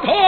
头